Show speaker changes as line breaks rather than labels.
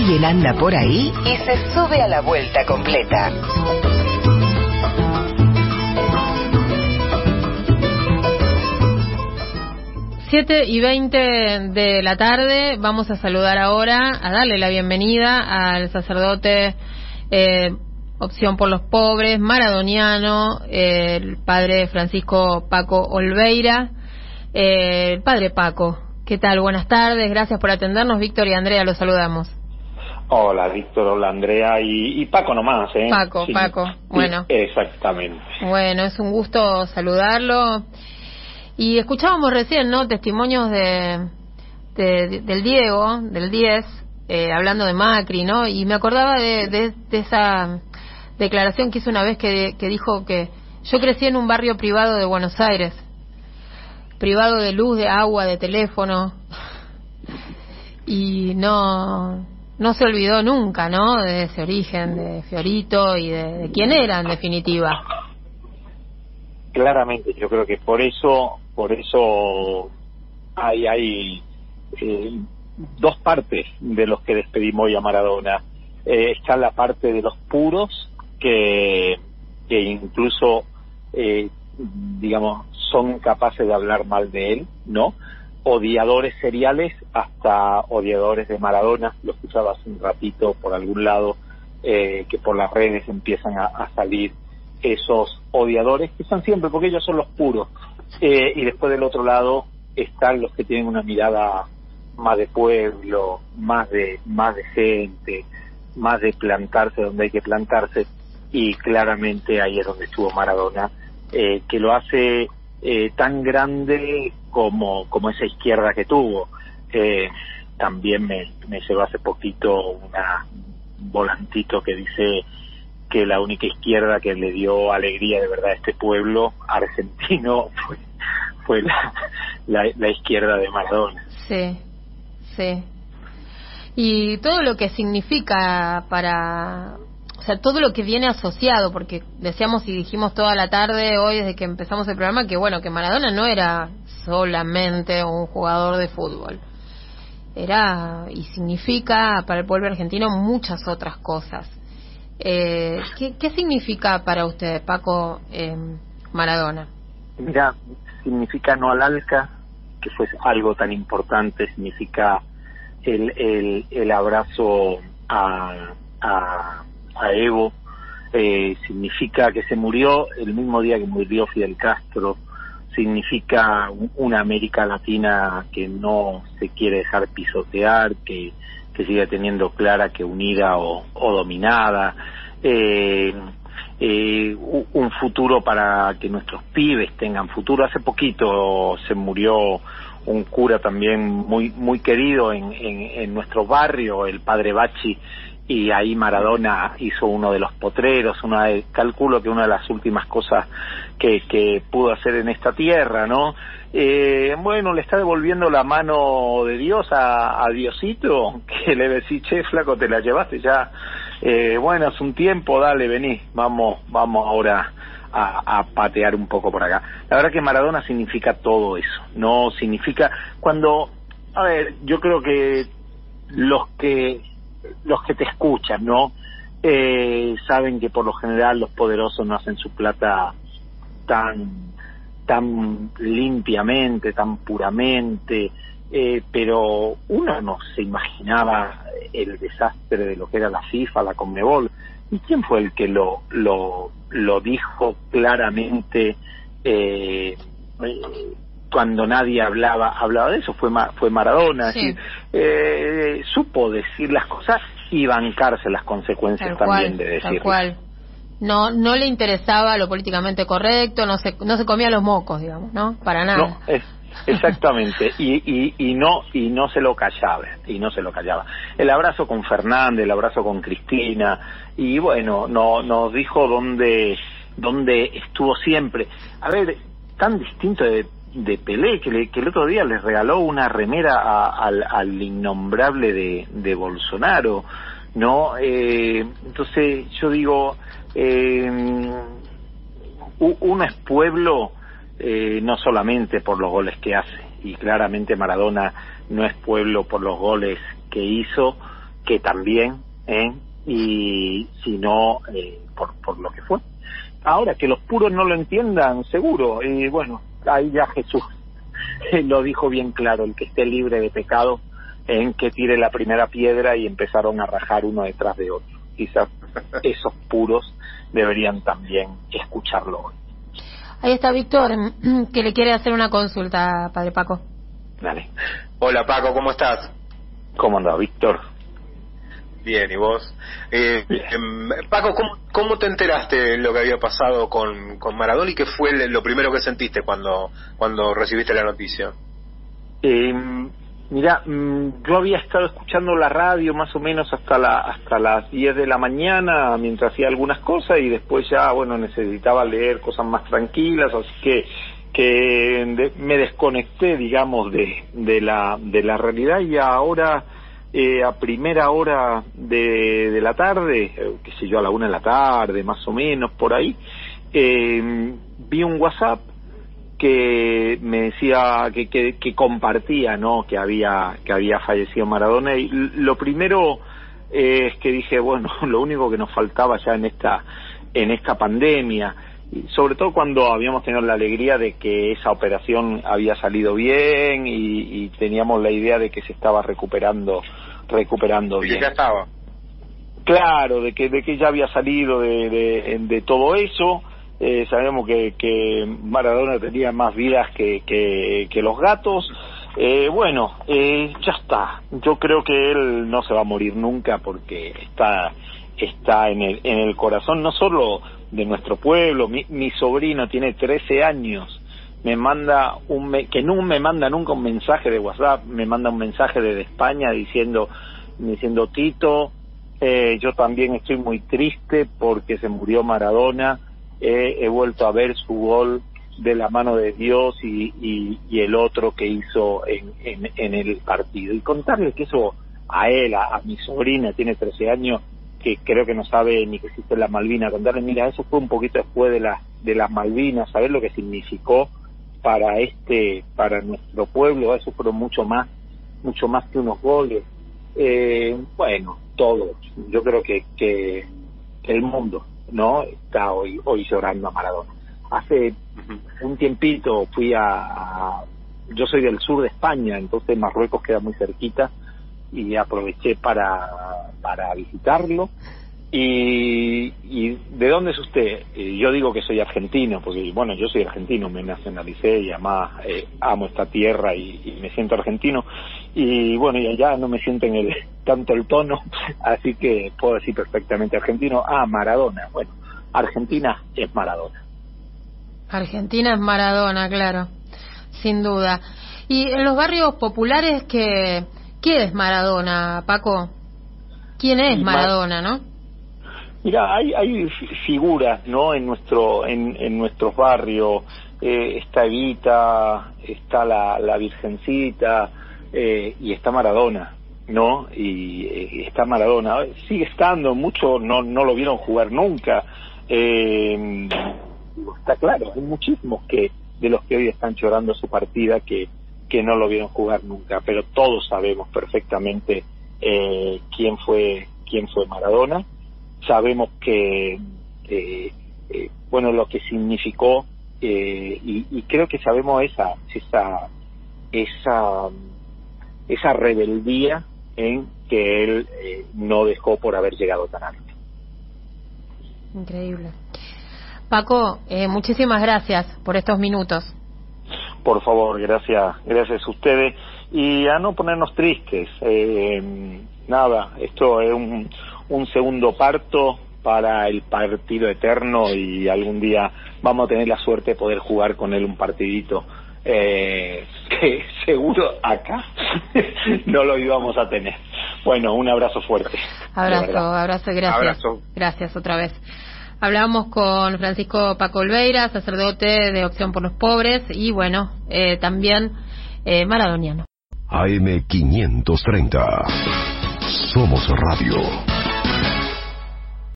Alguien anda por ahí y se sube a la vuelta completa.
Siete y veinte de la tarde, vamos a saludar ahora, a darle la bienvenida al sacerdote eh, Opción por los Pobres, maradoniano, eh, el padre Francisco Paco Olveira. Eh, el padre Paco, ¿qué tal? Buenas tardes, gracias por atendernos. Víctor y Andrea, los saludamos.
Hola, Víctor, hola, Andrea y, Paco nomás, ¿eh?
Paco, Paco, bueno.
exactamente.
Bueno, es un gusto saludarlo. Y escuchábamos recién, ¿no? Testimonios de, del Diego, del 10, eh, hablando de Macri, ¿no? Y me acordaba de, de, esa declaración que hizo una vez que, que dijo que yo crecí en un barrio privado de Buenos Aires, privado de luz, de agua, de teléfono, y no, no se olvidó nunca, ¿no? De ese origen, de Fiorito y de, quién era en definitiva.
Claramente, yo creo que por eso por eso hay, hay eh, dos partes de los que despedimos hoy a Maradona. Eh, está la parte de los puros, que, que incluso, eh, digamos, son capaces de hablar mal de él, ¿no? Odiadores seriales hasta odiadores de Maradona, lo escuchaba hace un ratito por algún lado, que por las redes empiezan a salir esos odiadores, que son siempre, porque ellos son los puros, eh, y después del otro lado están los que tienen una mirada más de pueblo, más de más decente, más de plantarse donde hay que plantarse. Y claramente ahí es donde estuvo Maradona, eh, que lo hace eh, tan grande como como esa izquierda que tuvo. también me, me llegó hace poquito un volantito que dice que la única izquierda que le dio alegría de verdad a este pueblo argentino fue, fue la, la, izquierda de Maradona.
Sí, sí. Y todo lo que significa para, o sea, todo lo que viene asociado, porque decíamos y dijimos toda la tarde hoy desde que empezamos el programa que bueno, que Maradona no era solamente un jugador de fútbol. Era y significa para el pueblo argentino muchas otras cosas eh, ¿qué, significa para usted, Paco, eh, Maradona?
Mira, significa no al alca, que fue algo tan importante, significa el, el, el abrazo a, a, a Evo, eh, significa que se murió el mismo día que murió Fidel Castro, significa una América Latina que no se quiere dejar pisotear, que que siga teniendo clara que unida o, dominada, eh, eh, un futuro para que nuestros pibes tengan futuro. Hace poquito se murió un cura también muy muy querido en, en, nuestro barrio, el padre Bachi, y ahí Maradona hizo uno de los potreros, una de, calculo que una de las últimas cosas que, que pudo hacer en esta tierra, ¿no? Eh, bueno, le está devolviendo la mano de Dios a, a Diosito, que le decís, che, flaco, te la llevaste ya, eh, bueno, hace un tiempo, dale, vení, vamos, vamos ahora a, a, patear un poco por acá. La verdad que Maradona significa todo eso, no significa, cuando, a ver, yo creo que los que los que te escuchan, ¿no? Eh, saben que por lo general los poderosos no hacen su plata tan tan limpiamente, tan puramente, eh, pero uno no se imaginaba el desastre de lo que era la FIFA, la Conmebol. ¿Y quién fue el que lo, lo, lo dijo claramente eh, cuando nadie hablaba hablaba de eso fue fue Maradona eh, supo decir las cosas y bancarse las consecuencias también de decirlo
cual. no no le interesaba lo políticamente correcto no se no se comía los mocos digamos no para nada.
Exactamente. Y, y, y no y no se lo callaba y no se lo callaba. El abrazo con Fernández el abrazo con Cristina y bueno no nos dijo dónde dónde estuvo siempre. A ver tan distinto de de Pelé, que, que el otro día les regaló una remera al, al, innombrable de, de Bolsonaro, ¿no? Eh, entonces yo digo, eh, uno es pueblo eh, no solamente por los goles que hace, y claramente Maradona no es pueblo por los goles que hizo, que también, ¿eh? y si no, eh, por, por lo que fue. Ahora, que los puros no lo entiendan, seguro, y bueno, ahí ya Jesús lo dijo bien claro, el que esté libre de pecado, en que tire la primera piedra y empezaron a rajar uno detrás de otro. Quizás esos puros deberían también escucharlo hoy.
Ahí está Víctor, que le quiere hacer una consulta, Padre Paco.
Dale.
Hola Paco, ¿cómo estás?
¿Cómo anda, Víctor?
Bien, ¿y vos? Eh, em, Paco, ¿cómo, ¿cómo, te enteraste de lo que había pasado con, con Maradona y qué fue lo primero que sentiste cuando, cuando recibiste la noticia?
Eh, mira, mm, yo había estado escuchando la radio más o menos hasta, la, hasta las 10 de la mañana mientras hacía algunas cosas y después ya, bueno, necesitaba leer cosas más tranquilas, así que que me desconecté, digamos, de, de, la, de la realidad y ahora eh, a primera hora de, de la tarde, eh, qué sé yo, a la una de la tarde, más o menos, por ahí, eh, vi un WhatsApp que me decía que, que, que, compartía, ¿no? Que había, que había fallecido Maradona y lo primero eh, es que dije, bueno, lo único que nos faltaba ya en esta, en esta pandemia, sobre todo cuando habíamos tenido la alegría de que esa operación había salido bien y, y teníamos la idea de que se estaba recuperando recuperando bien.
ya estaba.
Claro, de que de que ya había salido de, de, de todo eso. Eh, sabemos que, que Maradona tenía más vidas que, que, que los gatos. Eh, bueno, eh, ya está. Yo creo que él no se va a morir nunca porque está está en el en el corazón no solo de nuestro pueblo. Mi, mi sobrino tiene 13 años, me manda un que no me manda nunca un mensaje de WhatsApp, me manda un mensaje desde España diciendo diciendo Tito, eh, yo también estoy muy triste porque se murió Maradona, eh, he vuelto a ver su gol de la mano de Dios y, y, el otro que hizo en, en, en, el partido. Y contarle que eso a él, a, a mi sobrina, tiene 13 años, que creo que no sabe ni que existe la Malvina, contarle, mira, eso fue un poquito después de, la, de las Malvinas, saber lo que significó para este, para nuestro pueblo, eso fueron mucho más, mucho más que unos goles. Eh, bueno, todo, yo creo que, que el mundo, ¿no? Está hoy, hoy llorando a Maradona. Hace un tiempito fui a, a, yo soy del sur de España, entonces Marruecos queda muy cerquita, y aproveché para, para visitarlo. Y, ¿Y de dónde es usted? Y yo digo que soy argentino, porque bueno, yo soy argentino, me nacionalicé y además eh, amo esta tierra y, me siento argentino. Y bueno, y allá no me siento en el, tanto el tono, así que puedo decir perfectamente argentino. Ah, Maradona. Bueno, Argentina es Maradona.
Argentina es Maradona, claro, sin duda. Y en los barrios populares que ¿Quién es Maradona, Paco? ¿Quién es Maradona, no?
Mira, hay, hay figuras, ¿no? En nuestro, en, en nuestros barrios eh, está Evita, está la, la Virgencita eh, y está Maradona, ¿no? Y eh, está Maradona. Sigue estando, muchos no, no lo vieron jugar nunca. Eh, está claro, hay muchísimos que de los que hoy están llorando su partida que que no lo vieron jugar nunca, pero todos sabemos perfectamente eh, quién fue quién fue Maradona, sabemos que eh, eh, bueno lo que significó eh, y, y, creo que sabemos esa esa esa esa rebeldía en que él eh, no dejó por haber llegado tan alto.
Increíble. Paco, muchísimas gracias por estos minutos
por favor, gracias, gracias a ustedes y a no ponernos tristes. Eh, nada, esto es un, un segundo parto para el partido eterno y algún día vamos a tener la suerte de poder jugar con él un partidito eh, que seguro acá no lo íbamos a tener. Bueno, un abrazo fuerte.
Abrazo, abrazo, gracias. Abrazo. Gracias otra vez. Hablamos con Francisco Paco Olveira, sacerdote de Opción por los Pobres y bueno, eh, también eh, maradoniano.
AM530. Somos Radio.